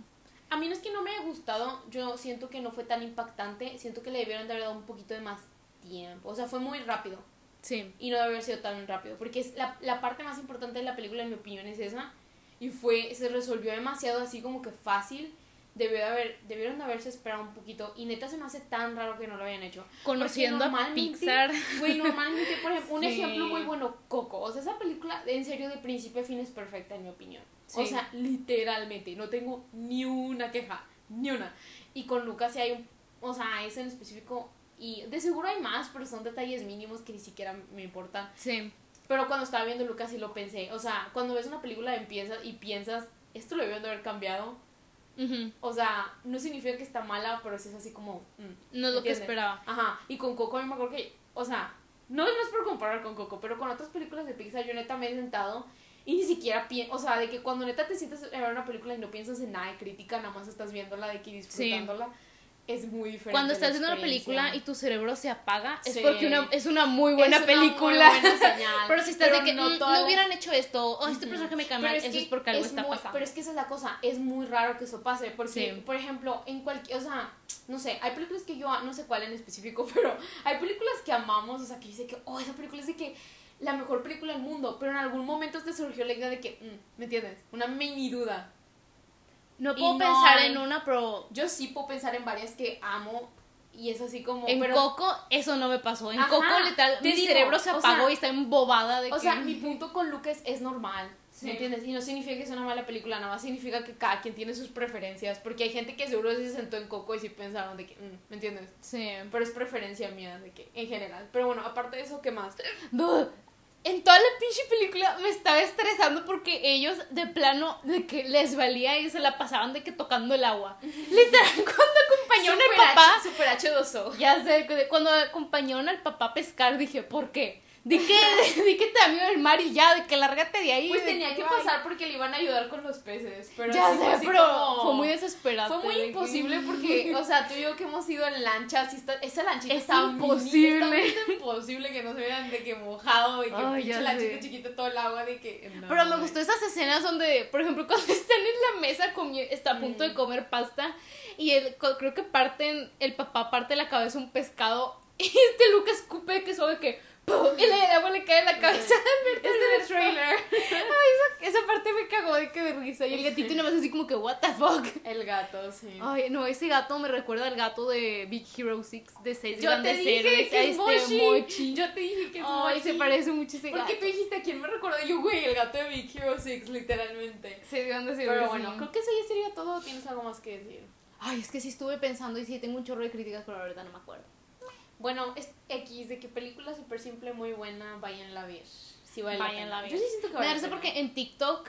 Speaker 2: A mí no es que no me haya gustado, yo siento que no fue tan impactante. Siento que le debieron de haber dado un poquito de más tiempo. O sea, fue muy rápido.
Speaker 1: Sí.
Speaker 2: Y no debe haber sido tan rápido. Porque es la, la parte más importante de la película, en mi opinión, es esa. Y fue, se resolvió demasiado así como que fácil. Debió de haber, debieron de haberse esperado un poquito. Y neta se me hace tan raro que no lo hayan hecho.
Speaker 1: Conociendo a Pixar.
Speaker 2: Güey, normalmente, por ejemplo, un
Speaker 1: Sí.
Speaker 2: ejemplo muy bueno, Coco. O sea, esa película, en serio, de principio a fin es perfecta, en mi opinión. O sea, literalmente, no tengo ni una queja, ni una. Y con Lucas sí hay un, o sea, ese en específico, y de seguro hay más, pero son detalles mínimos que ni siquiera me importan.
Speaker 1: Sí.
Speaker 2: Pero cuando estaba viendo Lucas sí lo pensé. O sea, cuando ves una película empiezas y piensas, esto lo debieron de haber cambiado.
Speaker 1: Ujú.
Speaker 2: O sea, no significa que está mala, pero sí es así como... mm,
Speaker 1: No es lo que esperaba.
Speaker 2: Ajá, y con Coco a mí me acuerdo que, o sea, no, no es por comparar con Coco, pero con otras películas de Pixar yo neta me he sentado y ni siquiera pienso, o sea, de que cuando neta te sientas a ver una película y no piensas en nada de crítica, nada más estás viéndola de que y disfrutándola, es muy diferente.
Speaker 1: Cuando estás viendo una película y tu cerebro se apaga, es
Speaker 2: Sí.
Speaker 1: porque una, es una muy buena
Speaker 2: Es una
Speaker 1: película.
Speaker 2: muy buena señal.
Speaker 1: Pero si estás
Speaker 2: Pero
Speaker 1: de que
Speaker 2: no
Speaker 1: "Mm,
Speaker 2: toda
Speaker 1: no hubieran hecho esto, o este
Speaker 2: Ujú.
Speaker 1: personaje me mal,
Speaker 2: es
Speaker 1: eso es porque algo
Speaker 2: es
Speaker 1: está
Speaker 2: muy-
Speaker 1: pasando.
Speaker 2: Pero es que esa es la cosa, es muy raro que eso pase, porque,
Speaker 1: Sí.
Speaker 2: por ejemplo, en cualquier, o sea, no sé, hay películas que yo, no sé cuál en específico, pero hay películas que amamos, o sea, que dice que, oh, esa película es de que la mejor película del mundo, pero en algún momento te surgió la idea de que, mm, ¿me entiendes? Una mini duda.
Speaker 1: No puedo
Speaker 2: no
Speaker 1: pensar
Speaker 2: hay-
Speaker 1: en una, pero
Speaker 2: Yo sí puedo pensar en varias que amo y es así como...
Speaker 1: en
Speaker 2: pero,
Speaker 1: Coco eso no me pasó. En
Speaker 2: Ajá,
Speaker 1: Coco literal
Speaker 2: te
Speaker 1: mi
Speaker 2: digo,
Speaker 1: cerebro se
Speaker 2: o
Speaker 1: apagó
Speaker 2: sea-
Speaker 1: y está embobada de
Speaker 2: O
Speaker 1: que
Speaker 2: sea, mi punto con Lucas es normal,
Speaker 1: Sí.
Speaker 2: ¿me entiendes? Y no significa que sea una mala película, nada más significa que cada quien tiene sus preferencias, porque hay gente que seguro se sentó en Coco y sí pensaron de que, mm, ¿me entiendes?
Speaker 1: Sí.
Speaker 2: Pero es preferencia mía, de que, en general. Pero bueno, aparte de eso, ¿qué más?
Speaker 1: En toda la pinche película me estaba estresando porque ellos de plano de que les valía y se la pasaban de que tocando el agua. Literal, cuando acompañaron al
Speaker 2: Super
Speaker 1: papá,
Speaker 2: H- Super H2O.
Speaker 1: ya sé, que cuando acompañaron al papá a pescar dije, ¿por qué? Di que, di que te da miedo el mar y ya, de que lárgate de ahí.
Speaker 2: Pues
Speaker 1: de
Speaker 2: tenía que pasar porque le iban a ayudar con los peces. Pero
Speaker 1: Ya sé,
Speaker 2: así
Speaker 1: pero
Speaker 2: como-
Speaker 1: fue muy desesperante.
Speaker 2: Fue muy
Speaker 1: que-
Speaker 2: imposible porque, o sea, tú y yo que hemos ido en lanchas, y está, esa lanchita
Speaker 1: Es
Speaker 2: está
Speaker 1: imposible.
Speaker 2: está imposible que no se vieran de que mojado y que pinche
Speaker 1: ya
Speaker 2: lanchita
Speaker 1: sé.
Speaker 2: chiquita todo el agua de que. no,
Speaker 1: Pero me gustó esas escenas donde, por ejemplo, cuando están en la mesa, está a punto de
Speaker 2: Mm.
Speaker 1: comer pasta y el, creo que parten, el papá parte la cabeza un pescado y este Lucas escupe que suave que ¡pum! y le agua le cae en la cabeza.
Speaker 2: Este del trailer.
Speaker 1: Ay, esa, esa parte me cagó de que de risa y el gatito nada más así como que what the fuck.
Speaker 2: El gato, sí.
Speaker 1: Ay, no, ese gato me recuerda al gato de Big Hero 6 de 6
Speaker 2: yo te
Speaker 1: grandes
Speaker 2: dije
Speaker 1: héroes,
Speaker 2: que es
Speaker 1: este
Speaker 2: Mochi.
Speaker 1: Mochi.
Speaker 2: Yo te dije que es
Speaker 1: Ay,
Speaker 2: Mochi.
Speaker 1: se parece mucho ese
Speaker 2: ¿Por
Speaker 1: gato.
Speaker 2: qué tú dijiste a quién me recuerda? Yo, güey, el gato de Big Hero 6, literalmente.
Speaker 1: Sí, grandes
Speaker 2: Pero
Speaker 1: héroes,
Speaker 2: bueno,
Speaker 1: sí.
Speaker 2: creo que eso ya sería todo. ¿Tienes algo más que decir?
Speaker 1: Ay, es que sí estuve pensando y sí tengo un chorro de críticas, pero ahorita no me acuerdo.
Speaker 2: Bueno, es X de que película súper simple, muy buena, váyanla a ver. Sí vale
Speaker 1: Vayan
Speaker 2: la
Speaker 1: a ver.
Speaker 2: Yo sí siento que
Speaker 1: Me
Speaker 2: vale
Speaker 1: risa
Speaker 2: pena.
Speaker 1: porque en TikTok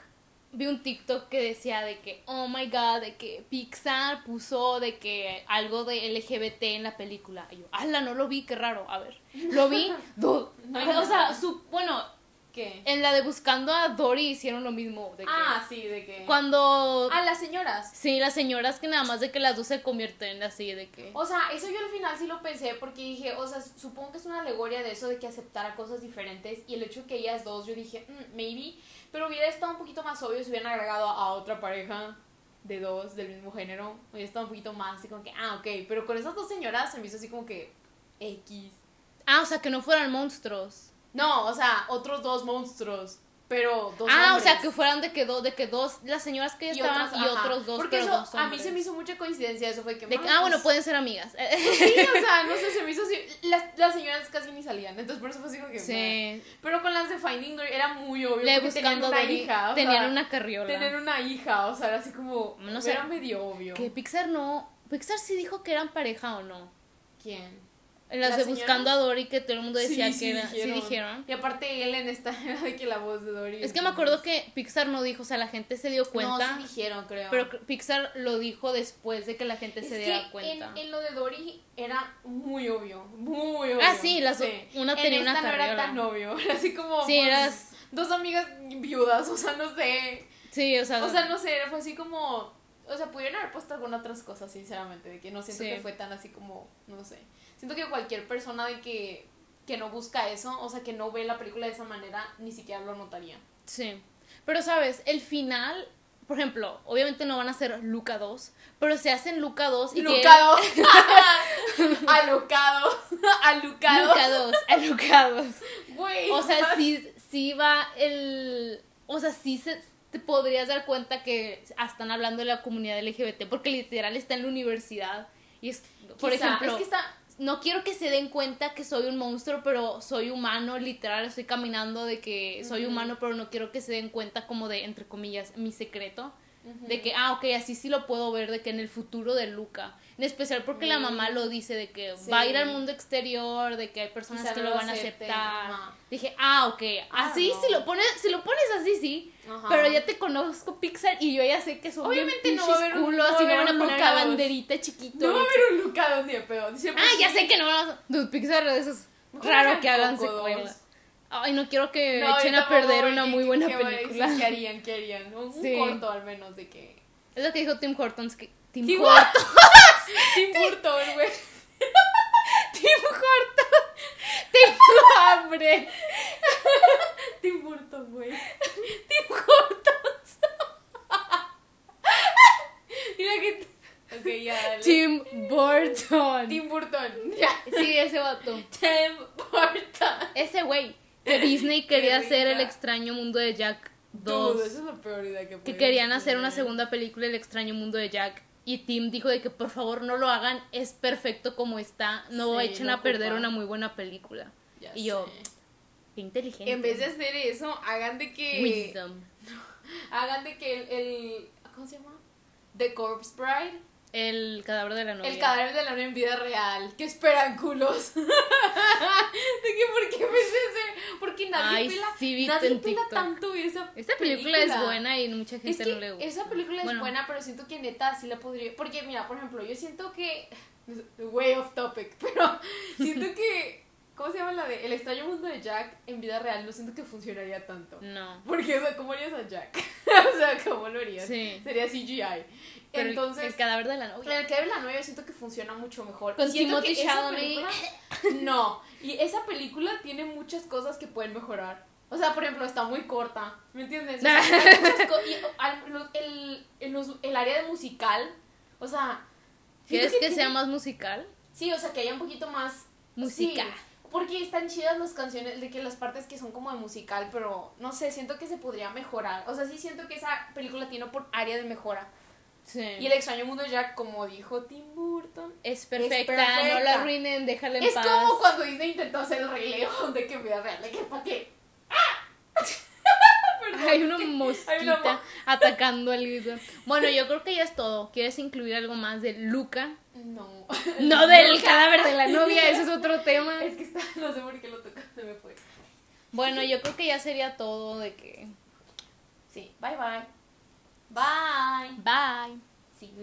Speaker 1: vi un TikTok que decía de que, oh my god, de que Pixar puso de que algo de LGBT en la película. Y yo, ala, no lo vi, qué raro. A ver, lo vi, dude.
Speaker 2: No hay
Speaker 1: o sea, su, bueno,
Speaker 2: ¿Qué?
Speaker 1: En la de Buscando a Dory hicieron lo mismo. De que
Speaker 2: Ah, sí, de que.
Speaker 1: Cuando.
Speaker 2: Ah, las señoras.
Speaker 1: Sí, las señoras que nada más de que las dos se convierten así, de que.
Speaker 2: O sea, eso yo al final sí lo pensé porque dije, o sea, supongo que es una alegoria de eso de que aceptara cosas diferentes y el hecho de que ellas dos, yo dije, "Mm, maybe, pero hubiera estado un poquito más obvio si hubieran agregado a otra pareja de dos del mismo género, hubiera estado un poquito más así como que, ah, ok, pero con esas dos señoras se me hizo así como que X.
Speaker 1: Ah, o sea, que no fueran monstruos.
Speaker 2: No, o sea, otros dos monstruos, pero dos
Speaker 1: ah, o sea, que fueran de que dos, de que dos, las señoras que ya
Speaker 2: y
Speaker 1: estaban
Speaker 2: otros,
Speaker 1: y
Speaker 2: ajá.
Speaker 1: otros dos,
Speaker 2: Porque
Speaker 1: pero
Speaker 2: eso
Speaker 1: dos
Speaker 2: a mí se me hizo mucha coincidencia, eso fue que,
Speaker 1: De
Speaker 2: "Ma,
Speaker 1: ah, bueno,
Speaker 2: pues,
Speaker 1: pueden ser amigas.
Speaker 2: Sí, o sea, no sé, se me hizo así. Las, las señoras casi ni salían, entonces por eso fue así como que.
Speaker 1: Sí.
Speaker 2: Pero con las de Finding Dory era muy obvio.
Speaker 1: Le
Speaker 2: porque tenían
Speaker 1: buscando
Speaker 2: una
Speaker 1: Dory,
Speaker 2: hija.
Speaker 1: tenían
Speaker 2: sea,
Speaker 1: una carriola.
Speaker 2: Tener una hija, o sea, era así como.
Speaker 1: No sé.
Speaker 2: Era medio obvio.
Speaker 1: Que Pixar no. Pixar sí dijo que eran pareja o no.
Speaker 2: ¿Quién?
Speaker 1: En las
Speaker 2: ¿Las
Speaker 1: de
Speaker 2: señoras?
Speaker 1: Buscando a Dory que todo el mundo decía
Speaker 2: Sí,
Speaker 1: que era. Sí dijeron.
Speaker 2: Y aparte Ellen está de que la voz de Dory.
Speaker 1: Es que me acuerdo que Pixar no dijo, o sea, la gente se dio cuenta.
Speaker 2: No, sí dijeron, creo.
Speaker 1: pero Pixar lo dijo después de que la gente
Speaker 2: es
Speaker 1: se diera cuenta.
Speaker 2: En, en lo de Dory era muy obvio. Muy obvio.
Speaker 1: Ah, sí, las una
Speaker 2: en
Speaker 1: tenía
Speaker 2: esta
Speaker 1: una
Speaker 2: no era
Speaker 1: carriola.
Speaker 2: tan obvio. Era así como.
Speaker 1: Sí,
Speaker 2: pues,
Speaker 1: eras.
Speaker 2: Dos amigas viudas, o sea, no sé.
Speaker 1: Sí, o sea.
Speaker 2: O sea, no sé, fue así como. O sea, pudieron haber puesto algunas otras cosas, sinceramente, de que no siento
Speaker 1: Sí.
Speaker 2: que fue tan así como, no sé. Siento que cualquier persona de que, que no busca eso, o sea, que no ve la película de esa manera, ni siquiera lo notaría.
Speaker 1: Sí. Pero sabes, el final, por ejemplo, obviamente no van a hacer Luca 2, pero se hacen Luca 2 y que-. Luca 2, a Luca 2.
Speaker 2: Güey.
Speaker 1: O sea, sí, sí va el. O sea, sí se, te podrías dar cuenta que están hablando de la comunidad LGBT, porque literal está en la universidad. Y es, por
Speaker 2: Quizá,
Speaker 1: ejemplo,
Speaker 2: Es que está.
Speaker 1: No quiero que se den cuenta que soy un monstruo, pero soy humano, literal, estoy caminando de que soy humano, pero no quiero que se den cuenta como de, entre comillas, mi secreto. De que, ah, ok, así sí lo puedo ver, de que en el futuro de Luca. En especial porque la
Speaker 2: Mm.
Speaker 1: mamá lo dice, de que
Speaker 2: Sí.
Speaker 1: va a ir al mundo exterior, de que hay personas
Speaker 2: Quizá
Speaker 1: que
Speaker 2: no
Speaker 1: lo van a aceptar.
Speaker 2: ajá.
Speaker 1: Dije, ah, ok,
Speaker 2: Ah,
Speaker 1: así
Speaker 2: no.
Speaker 1: si lo pones, si lo pones así, sí.
Speaker 2: Ajá.
Speaker 1: Pero ya te conozco Pixar y yo ya sé que son
Speaker 2: Obviamente no va a haber un-
Speaker 1: culos
Speaker 2: no
Speaker 1: no van a
Speaker 2: un
Speaker 1: poner
Speaker 2: Luca
Speaker 1: la banderita chiquito.
Speaker 2: No va a haber un lucado ni de pedo.
Speaker 1: Ah, ya
Speaker 2: sí.
Speaker 1: sé que no van a... Dude, Pixar, eso es raro que hagan secuelas. Ay, no quiero que
Speaker 2: No,
Speaker 1: echen a perder una
Speaker 2: ¿qué-
Speaker 1: muy buena
Speaker 2: decir?
Speaker 1: película.
Speaker 2: ¿Qué harían? ¿Qué harían? Un, un
Speaker 1: Sí.
Speaker 2: corto al menos de que...
Speaker 1: Es lo que dijo Tim Hortons. Que, Tim
Speaker 2: Tim
Speaker 1: Hortons.
Speaker 2: Tim Burton, güey.
Speaker 1: Tim Hortons. Tengo hambre.
Speaker 2: Tim Burton, güey.
Speaker 1: Tim Hortons.
Speaker 2: Mira que... Ok, ya, dale.
Speaker 1: Tim Burton.
Speaker 2: Tim Burton. Ya.
Speaker 1: Sí, ese vato.
Speaker 2: Tim Burton.
Speaker 1: Ese güey. Que Disney quería hacer el extraño mundo de Jack
Speaker 2: Dude,
Speaker 1: 2.
Speaker 2: esa es la peor idea que
Speaker 1: Que querían hacer una segunda película, El extraño mundo de Jack. Y Tim dijo de que por favor no lo hagan, es perfecto como está. No
Speaker 2: Sí,
Speaker 1: echen
Speaker 2: no
Speaker 1: a perder una muy buena película.
Speaker 2: Ya
Speaker 1: Y yo,
Speaker 2: sé.
Speaker 1: qué inteligente.
Speaker 2: En vez de hacer eso, hagan de que...
Speaker 1: Wisdom.
Speaker 2: Hagan de que el, el... ¿Cómo se llama? The Corpse Bride.
Speaker 1: El cadáver de la novia.
Speaker 2: El cadáver de la novia en vida real. ¿Qué esperan, culos? de que, ¿por qué ves ese? Porque nadie
Speaker 1: Ay,
Speaker 2: pela,
Speaker 1: sí,
Speaker 2: nadie pela tanto esa
Speaker 1: Esta película, es buena y mucha gente
Speaker 2: Es que
Speaker 1: no le gusta.
Speaker 2: esa película es
Speaker 1: Bueno,
Speaker 2: buena, pero siento que neta sí la podría... Porque, mira, por ejemplo, yo siento que... Way off topic, pero siento que... ¿Cómo se llama la de El extraño mundo de Jack en vida real? No siento que funcionaría tanto.
Speaker 1: No.
Speaker 2: Porque, o sea, ¿cómo harías a Jack? o sea, ¿cómo lo harías?
Speaker 1: Sí.
Speaker 2: Sería CGI.
Speaker 1: Pero
Speaker 2: Entonces,
Speaker 1: el, cadáver de la novia.
Speaker 2: el que de la novia siento que funciona mucho mejor.
Speaker 1: Con
Speaker 2: Y siento
Speaker 1: Timothée
Speaker 2: que esa
Speaker 1: Chalamet.
Speaker 2: No, y esa película tiene muchas cosas que pueden mejorar. O sea, por ejemplo, está muy corta, ¿me entiendes? O sea, y, el, el, área de musical, o sea...
Speaker 1: ¿Quieres que sea más musical?
Speaker 2: Sí, o sea, que haya un poquito más...
Speaker 1: Música.
Speaker 2: Sí, porque están chidas las canciones, de que las partes que son como de musical, pero no sé, siento que se podría mejorar. O sea, sí siento que esa película tiene por área de mejora.
Speaker 1: Sí.
Speaker 2: Y el extraño mundo de Jack, como dijo Tim Burton,
Speaker 1: Es perfecta,
Speaker 2: perfecta.
Speaker 1: no la arruinen, déjala en
Speaker 2: es
Speaker 1: paz.
Speaker 2: como cuando Disney intentó hacer el Rey León de que vida real, de que para qué. Perdón,
Speaker 1: Hay una mosquita
Speaker 2: hay una mo-
Speaker 1: atacando al guiso. Bueno, yo creo que ya es todo. ¿Quieres incluir algo más de Luca?
Speaker 2: No.
Speaker 1: No del
Speaker 2: Luca.
Speaker 1: cadáver de la novia, ese es otro tema.
Speaker 2: Es que está, no sé por qué lo tocaste, me fue.
Speaker 1: Bueno, yo creo que ya sería todo de que...
Speaker 2: Sí, bye bye. Bye.
Speaker 1: Bye.
Speaker 2: See you